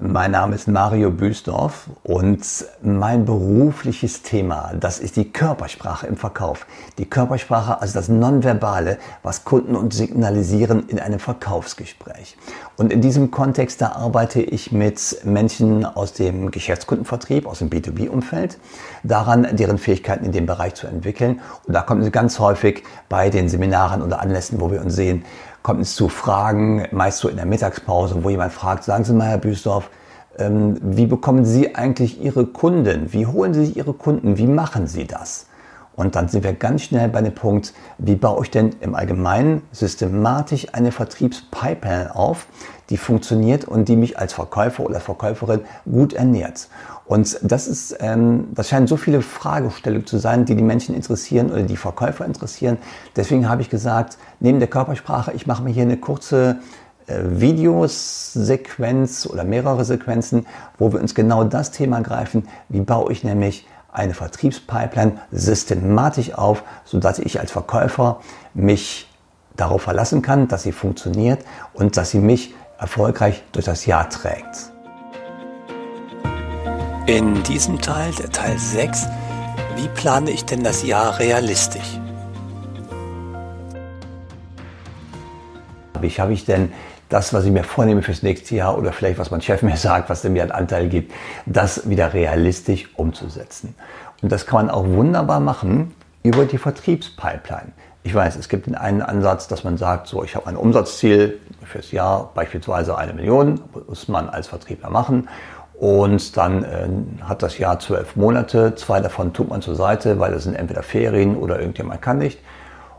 Mein Name ist Mario Büsdorf und mein berufliches Thema, das ist die Körpersprache im Verkauf. Die Körpersprache, also das Nonverbale, was Kunden uns signalisieren in einem Verkaufsgespräch. Und in diesem Kontext, da arbeite ich mit Menschen aus dem Geschäftskundenvertrieb, aus dem B2B-Umfeld, daran, deren Fähigkeiten in dem Bereich zu entwickeln. Und da kommt es ganz häufig bei den Seminaren oder Anlässen, wo wir uns sehen, kommt es zu Fragen, meist so in der Mittagspause, wo jemand fragt, sagen Sie mal, Herr Büsdorf, ähm, wie bekommen Sie eigentlich Ihre Kunden? Wie holen Sie sich Ihre Kunden? Wie machen Sie das? Und dann sind wir ganz schnell bei dem Punkt, wie baue ich denn im Allgemeinen systematisch eine Vertriebspipeline auf, die funktioniert und die mich als Verkäufer oder Verkäuferin gut ernährt. Und das ist, ähm, das scheinen so viele Fragestellungen zu sein, die die Menschen interessieren oder die Verkäufer interessieren. Deswegen habe ich gesagt, neben der Körpersprache, ich mache mir hier eine kurze äh, Videosequenz oder mehrere Sequenzen, wo wir uns genau das Thema greifen. Wie baue ich nämlich eine Vertriebspipeline systematisch auf, sodass ich als Verkäufer mich darauf verlassen kann, dass sie funktioniert und dass sie mich erfolgreich durch das Jahr trägt. In diesem Teil, der Teil 6, wie plane ich denn das Jahr realistisch? Wie schaffe ich denn das, was ich mir vornehme fürs nächste Jahr oder vielleicht was mein Chef mir sagt, was mir einen Anteil gibt, das wieder realistisch umzusetzen? Und das kann man auch wunderbar machen über die Vertriebspipeline. Ich weiß, es gibt den einen Ansatz, dass man sagt, so, ich habe ein Umsatzziel fürs Jahr, beispielsweise eine Million, muss man als Vertriebler machen. Und dann äh, hat das Jahr zwölf Monate, zwei davon tut man zur Seite, weil das sind entweder Ferien oder irgendjemand kann nicht.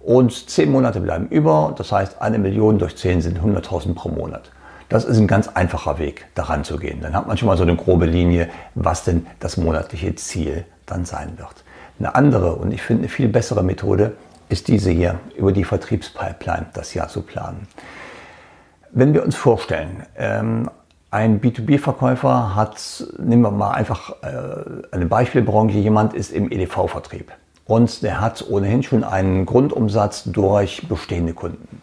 Und zehn Monate bleiben über, das heißt eine Million durch zehn sind 100.000 pro Monat. Das ist ein ganz einfacher Weg, daran zu gehen. Dann hat man schon mal so eine grobe Linie, was denn das monatliche Ziel dann sein wird. Eine andere und ich finde eine viel bessere Methode ist diese hier, über die Vertriebspipeline das Jahr zu planen. Wenn wir uns vorstellen, ähm, ein B2B-Verkäufer hat, nehmen wir mal einfach äh, eine Beispielbranche, jemand ist im EDV-Vertrieb und der hat ohnehin schon einen Grundumsatz durch bestehende Kunden.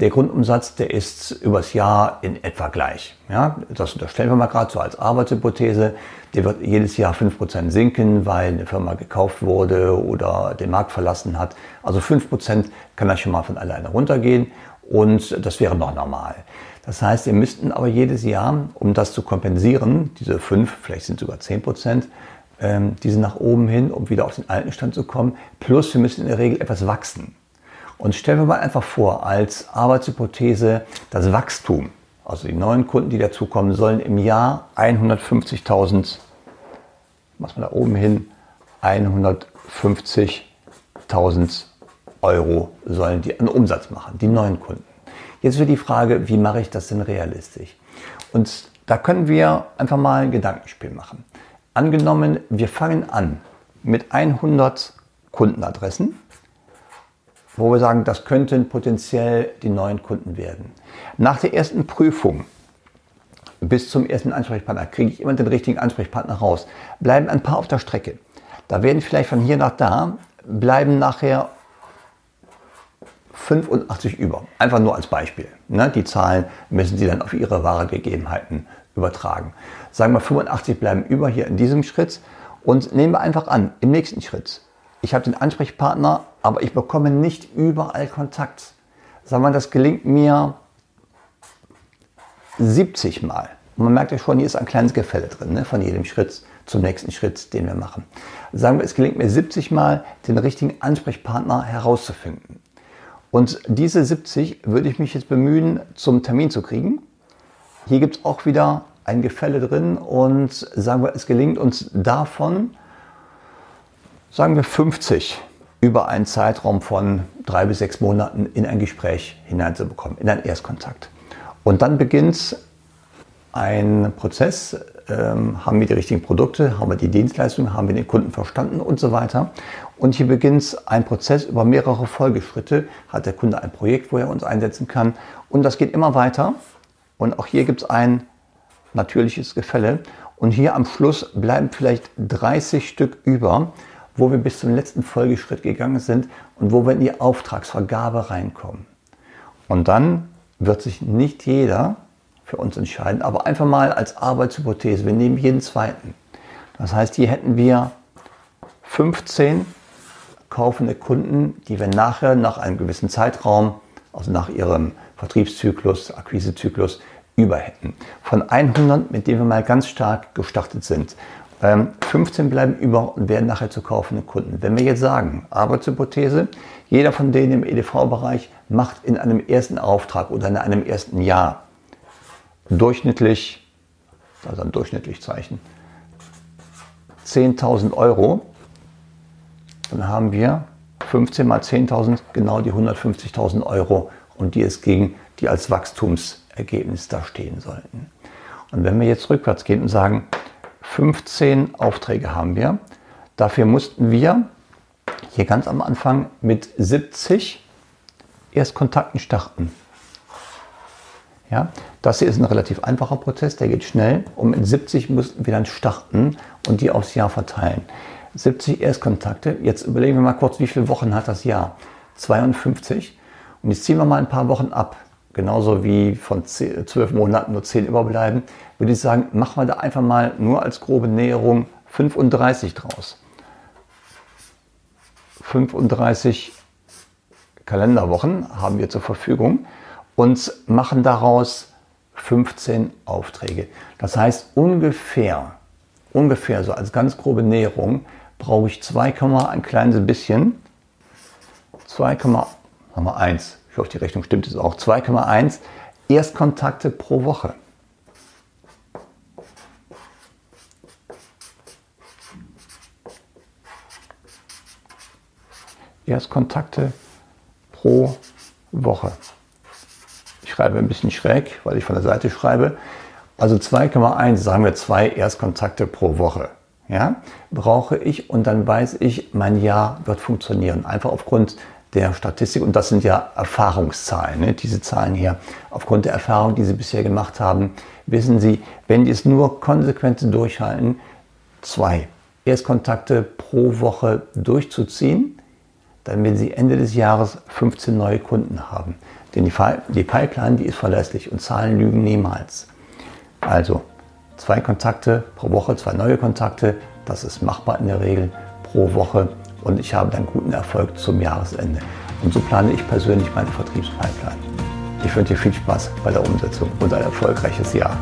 Der Grundumsatz, der ist übers Jahr in etwa gleich. Ja, das unterstellen wir mal gerade so als Arbeitshypothese. Der wird jedes Jahr 5% sinken, weil eine Firma gekauft wurde oder den Markt verlassen hat. Also 5% kann das schon mal von alleine runtergehen und das wäre noch normal. Das heißt, wir müssten aber jedes Jahr, um das zu kompensieren, diese 5, vielleicht sind es sogar 10 Prozent, ähm, diese nach oben hin, um wieder auf den alten Stand zu kommen, plus wir müssen in der Regel etwas wachsen. Und stellen wir mal einfach vor, als Arbeitshypothese, das Wachstum, also die neuen Kunden, die dazukommen, sollen im Jahr 150.000, was man da oben hin, 150.000 Euro sollen die an Umsatz machen, die neuen Kunden. Jetzt wird die Frage, wie mache ich das denn realistisch? Und da können wir einfach mal ein Gedankenspiel machen. Angenommen, wir fangen an mit 100 Kundenadressen, wo wir sagen, das könnten potenziell die neuen Kunden werden. Nach der ersten Prüfung bis zum ersten Ansprechpartner kriege ich immer den richtigen Ansprechpartner raus. Bleiben ein paar auf der Strecke. Da werden vielleicht von hier nach da, bleiben nachher 85 über. Einfach nur als Beispiel. Ne? Die Zahlen müssen Sie dann auf Ihre wahre Gegebenheiten übertragen. Sagen wir 85 bleiben über hier in diesem Schritt und nehmen wir einfach an, im nächsten Schritt. Ich habe den Ansprechpartner, aber ich bekomme nicht überall Kontakt. Sagen wir, das gelingt mir 70 Mal. Und man merkt ja schon, hier ist ein kleines Gefälle drin, ne? von jedem Schritt zum nächsten Schritt, den wir machen. Sagen wir, es gelingt mir 70 Mal, den richtigen Ansprechpartner herauszufinden. Und diese 70 würde ich mich jetzt bemühen, zum Termin zu kriegen. Hier gibt es auch wieder ein Gefälle drin und sagen wir, es gelingt uns davon, sagen wir 50 über einen Zeitraum von drei bis sechs Monaten in ein Gespräch hineinzubekommen, in einen Erstkontakt. Und dann beginnt ein Prozess, ähm, haben wir die richtigen Produkte, haben wir die Dienstleistung, haben wir den Kunden verstanden und so weiter. Und hier beginnt ein Prozess über mehrere Folgeschritte. Hat der Kunde ein Projekt, wo er uns einsetzen kann. Und das geht immer weiter. Und auch hier gibt es ein natürliches Gefälle. Und hier am Schluss bleiben vielleicht 30 Stück über, wo wir bis zum letzten Folgeschritt gegangen sind und wo wir in die Auftragsvergabe reinkommen. Und dann wird sich nicht jeder für uns entscheiden. Aber einfach mal als Arbeitshypothese, wir nehmen jeden zweiten. Das heißt, hier hätten wir 15 kaufende Kunden, die wir nachher nach einem gewissen Zeitraum, also nach ihrem Vertriebszyklus, Akquisezyklus, über hätten. Von 100, mit denen wir mal ganz stark gestartet sind. 15 ähm, bleiben über und werden nachher zu kaufenden Kunden. Wenn wir jetzt sagen, Arbeitshypothese, jeder von denen im EDV-Bereich macht in einem ersten Auftrag oder in einem ersten Jahr durchschnittlich, also ein durchschnittlich Zeichen, 10.000 Euro, dann haben wir 15 mal 10.000 genau die 150.000 Euro und die es gegen die als Wachstumsergebnis da stehen sollten. Und wenn wir jetzt rückwärts gehen und sagen, 15 Aufträge haben wir, dafür mussten wir hier ganz am Anfang mit 70 Erstkontakten starten. Ja, das hier ist ein relativ einfacher Prozess, der geht schnell und mit 70 mussten wir dann starten und die aufs Jahr verteilen. 70 Erstkontakte, jetzt überlegen wir mal kurz, wie viele Wochen hat das Jahr? 52. Und jetzt ziehen wir mal ein paar Wochen ab, genauso wie von 12 Monaten nur 10 überbleiben, würde ich sagen, machen wir da einfach mal nur als grobe Näherung 35 draus. 35 Kalenderwochen haben wir zur Verfügung und machen daraus 15 Aufträge. Das heißt ungefähr, ungefähr so als ganz grobe Näherung brauche ich 2, ein kleines bisschen, 2,1, ich hoffe die Rechnung stimmt es auch, 2,1 Erstkontakte pro Woche. Erstkontakte pro Woche schreibe ein bisschen schräg, weil ich von der Seite schreibe. Also 2,1, sagen wir zwei Erstkontakte pro Woche. Ja, brauche ich und dann weiß ich, mein Jahr wird funktionieren. Einfach aufgrund der Statistik und das sind ja Erfahrungszahlen, ne? diese Zahlen hier. Aufgrund der Erfahrung, die Sie bisher gemacht haben, wissen Sie, wenn die es nur konsequent durchhalten, zwei Erstkontakte pro Woche durchzuziehen, dann werden Sie Ende des Jahres 15 neue Kunden haben. Denn die, die Pipeline, die ist verlässlich und Zahlen lügen niemals. Also zwei Kontakte pro Woche, zwei neue Kontakte, das ist machbar in der Regel pro Woche und ich habe dann guten Erfolg zum Jahresende. Und so plane ich persönlich meine Vertriebspipeline. Ich wünsche dir viel Spaß bei der Umsetzung und ein erfolgreiches Jahr.